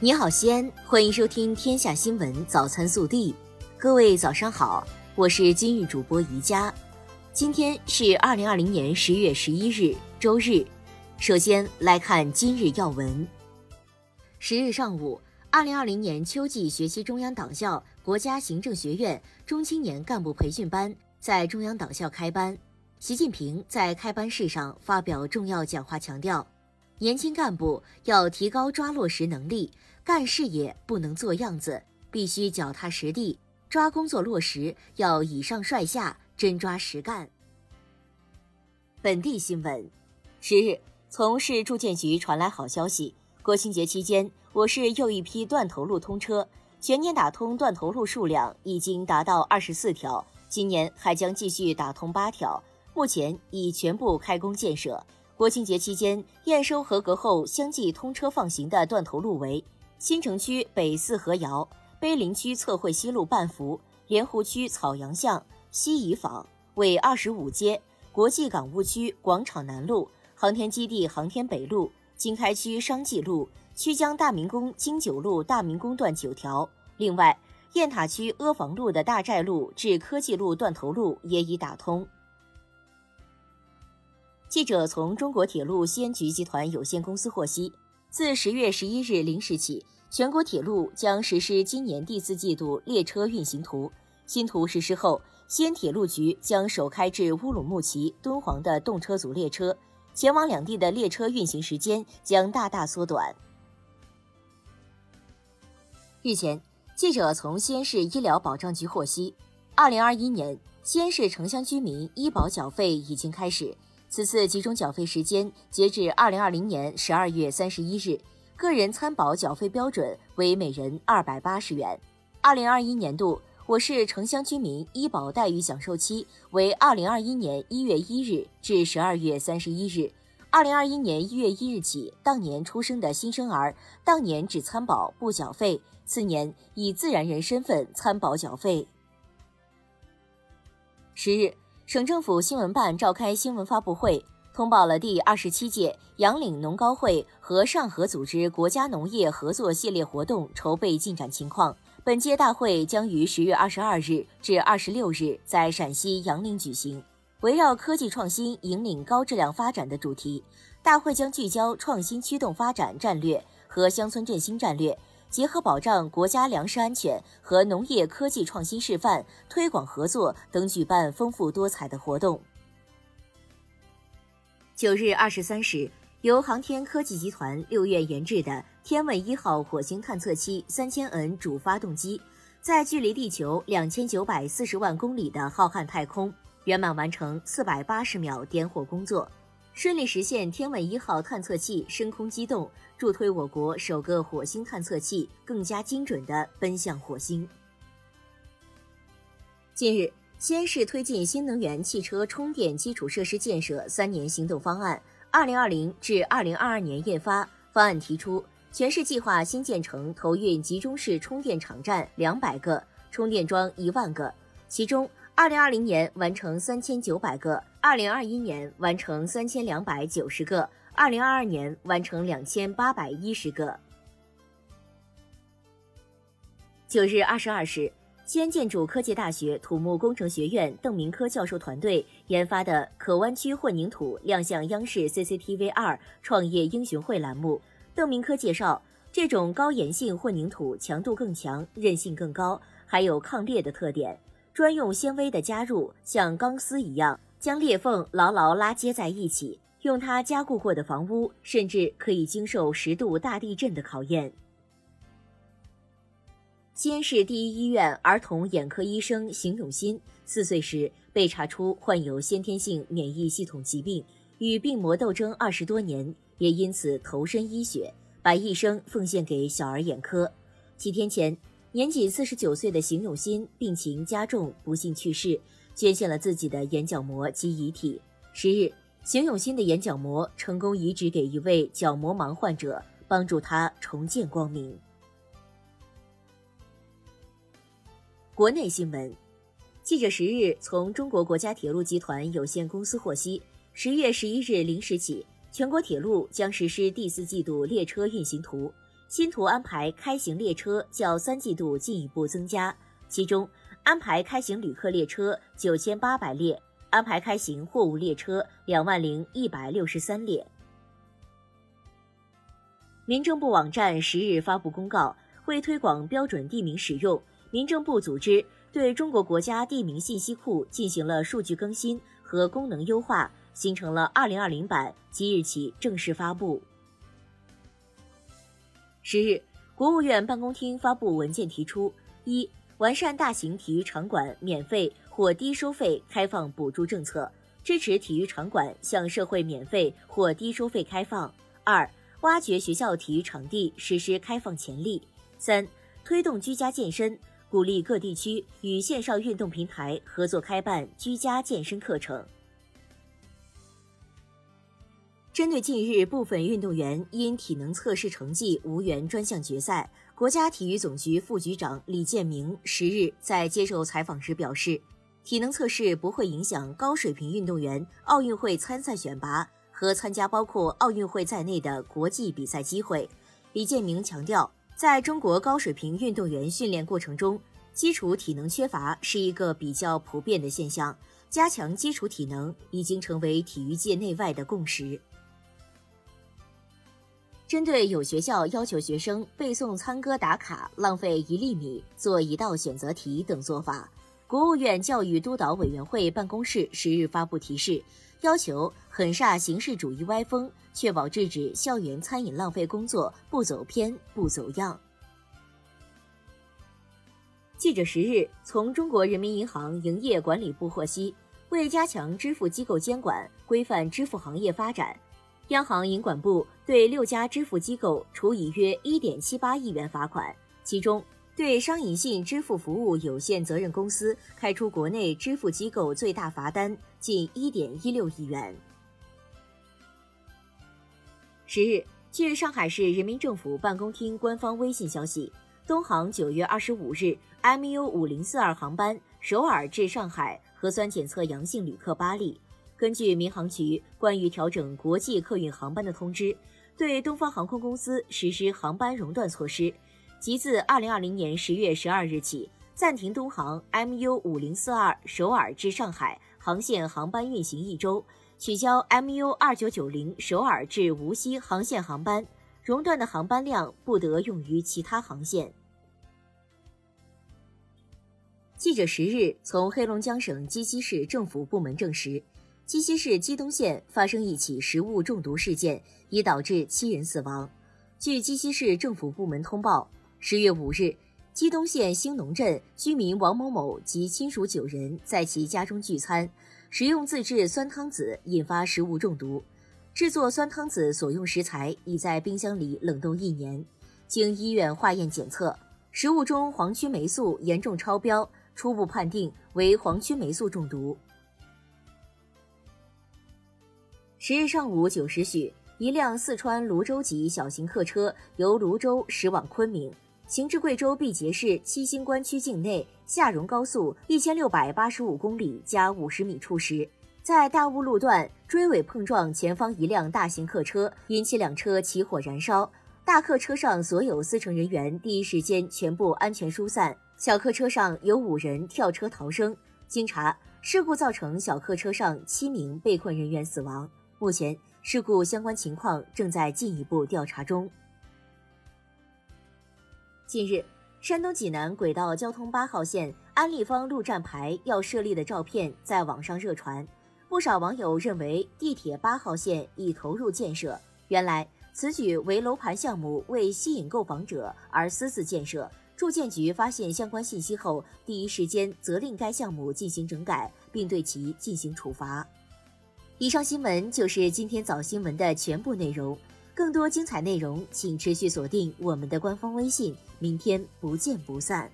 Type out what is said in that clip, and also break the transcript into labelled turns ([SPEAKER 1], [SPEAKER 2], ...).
[SPEAKER 1] 你好，西安，欢迎收听《天下新闻早餐速递》。各位早上好，我是今日主播宜佳。今天是二零二零年十月十一日，周日。首先来看今日要闻。十日上午，二零二零年秋季学期中央党校国家行政学院中青年干部培训班在中央党校开班。习近平在开班式上发表重要讲话，强调。年轻干部要提高抓落实能力，干事业不能做样子，必须脚踏实地，抓工作落实要以上率下，真抓实干。本地新闻，十日，从市住建局传来好消息，国庆节期间，我市又一批断头路通车，全年打通断头路数量已经达到二十四条，今年还将继续打通八条，目前已全部开工建设。国庆节期间验收合格后相继通车放行的断头路为：新城区北四合窑、碑林区测绘西路半幅、莲湖区草阳巷、西怡坊、纬二十五街、国际港务区广场南路、航天基地航天北路、经开区商纪路、曲江大明宫经九路大明宫段九条。另外，雁塔区阿房路的大寨路至科技路断头路也已打通。记者从中国铁路西安局集团有限公司获悉，自十月十一日零时起，全国铁路将实施今年第四季度列车运行图。新图实施后，西安铁路局将首开至乌鲁木齐、敦煌的动车组列车，前往两地的列车运行时间将大大缩短。日前，记者从西安市医疗保障局获悉，二零二一年西安市城乡居民医保缴费已经开始。此次集中缴费时间截至二零二零年十二月三十一日，个人参保缴费标准为每人二百八十元。二零二一年度，我市城乡居民医保待遇享受期为二零二一年一月一日至十二月三十一日。二零二一年一月一日起，当年出生的新生儿，当年只参保不缴费，次年以自然人身份参保缴费。十日。省政府新闻办召开新闻发布会，通报了第二十七届杨岭农高会和上合组织国家农业合作系列活动筹备进展情况。本届大会将于十月二十二日至二十六日在陕西杨岭举行。围绕科技创新引领高质量发展的主题，大会将聚焦创新驱动发展战略和乡村振兴战略。结合保障国家粮食安全和农业科技创新示范、推广合作等，举办丰富多彩的活动。九日二十三时，由航天科技集团六院研制的天问一号火星探测器三千 N 主发动机，在距离地球两千九百四十万公里的浩瀚太空，圆满完成四百八十秒点火工作。顺利实现天问一号探测器升空机动，助推我国首个火星探测器更加精准地奔向火星。近日，西安市推进新能源汽车充电基础设施建设三年行动方案（二零二零至二零二二年）印发。方案提出，全市计划新建成投运集中式充电场站两百个，充电桩一万个，其中。二零二零年完成三千九百个，二零二一年完成三千两百九十个，二零二二年完成两千八百一十个。九日二十二时，西安建筑科技大学土木工程学院邓明科教授团队研发的可弯曲混凝土亮相央视 CCTV 二创业英雄会栏目。邓明科介绍，这种高岩性混凝土强度更强，韧性更高，还有抗裂的特点。专用纤维的加入，像钢丝一样将裂缝牢牢拉接在一起。用它加固过的房屋，甚至可以经受十度大地震的考验。西安市第一医院儿童眼科医生邢永新，四岁时被查出患有先天性免疫系统疾病，与病魔斗争二十多年，也因此投身医学，把一生奉献给小儿眼科。几天前。年仅四十九岁的邢永新病情加重，不幸去世，捐献了自己的眼角膜及遗体。十日，邢永新的眼角膜成功移植给一位角膜盲患者，帮助他重见光明。国内新闻，记者十日从中国国家铁路集团有限公司获悉，十月十一日零时起，全国铁路将实施第四季度列车运行图。新图安排开行列车较三季度进一步增加，其中安排开行旅客列车九千八百列，安排开行货物列车两万零一百六十三列。民政部网站十日发布公告，为推广标准地名使用，民政部组织对中国国家地名信息库进行了数据更新和功能优化。形成了二零二零版，即日起正式发布。十日，国务院办公厅发布文件提出：一、完善大型体育场馆免费或低收费开放补助政策，支持体育场馆向社会免费或低收费开放；二、挖掘学校体育场地实施开放潜力；三、推动居家健身，鼓励各地区与线上运动平台合作开办居家健身课程。针对近日部分运动员因体能测试成绩无缘专项决赛，国家体育总局副局长李建明十日在接受采访时表示，体能测试不会影响高水平运动员奥运会参赛选拔和参加包括奥运会在内的国际比赛机会。李建明强调，在中国高水平运动员训练过程中，基础体能缺乏是一个比较普遍的现象，加强基础体能已经成为体育界内外的共识。针对有学校要求学生背诵餐歌打卡浪费一粒米做一道选择题等做法，国务院教育督导委员会办公室十日发布提示，要求狠刹形式主义歪风，确保制止校园餐饮浪费工作不走偏不走样。记者十日从中国人民银行营业管理部获悉，为加强支付机构监管，规范支付行业发展。央行银管部对六家支付机构处以约一点七八亿元罚款，其中对商银信支付服务有限责任公司开出国内支付机构最大罚单近一点一六亿元。十日，据上海市人民政府办公厅官方微信消息，东航九月二十五日 MU 五零四二航班首尔至上海核酸检测阳性旅客八例。根据民航局关于调整国际客运航班的通知，对东方航空公司实施航班熔断措施，即自二零二零年十月十二日起，暂停东航 MU 五零四二首尔至上海航线航班运行一周，取消 MU 二九九零首尔至无锡航线航班，熔断的航班量不得用于其他航线。记者十日从黑龙江省鸡西市政府部门证实。鸡西市鸡东县发生一起食物中毒事件，已导致七人死亡。据鸡西市政府部门通报，十月五日，鸡东县兴农镇居民王某某及亲属九人在其家中聚餐，食用自制酸汤子，引发食物中毒。制作酸汤子所用食材已在冰箱里冷冻一年，经医院化验检测，食物中黄曲霉素严重超标，初步判定为黄曲霉素中毒。十日上午九时许，一辆四川泸州籍小型客车由泸州驶往昆明，行至贵州毕节市七星关区境内下蓉高速一千六百八十五公里加五十米处时，在大雾路段追尾碰撞前方一辆大型客车，引起两车起火燃烧。大客车上所有司乘人员第一时间全部安全疏散，小客车上有五人跳车逃生。经查，事故造成小客车上七名被困人员死亡。目前事故相关情况正在进一步调查中。近日，山东济南轨道交通八号线安立方路站牌要设立的照片在网上热传，不少网友认为地铁八号线已投入建设。原来此举为楼盘项目为吸引购房者而私自建设。住建局发现相关信息后，第一时间责令该项目进行整改，并对其进行处罚。以上新闻就是今天早新闻的全部内容。更多精彩内容，请持续锁定我们的官方微信。明天不见不散。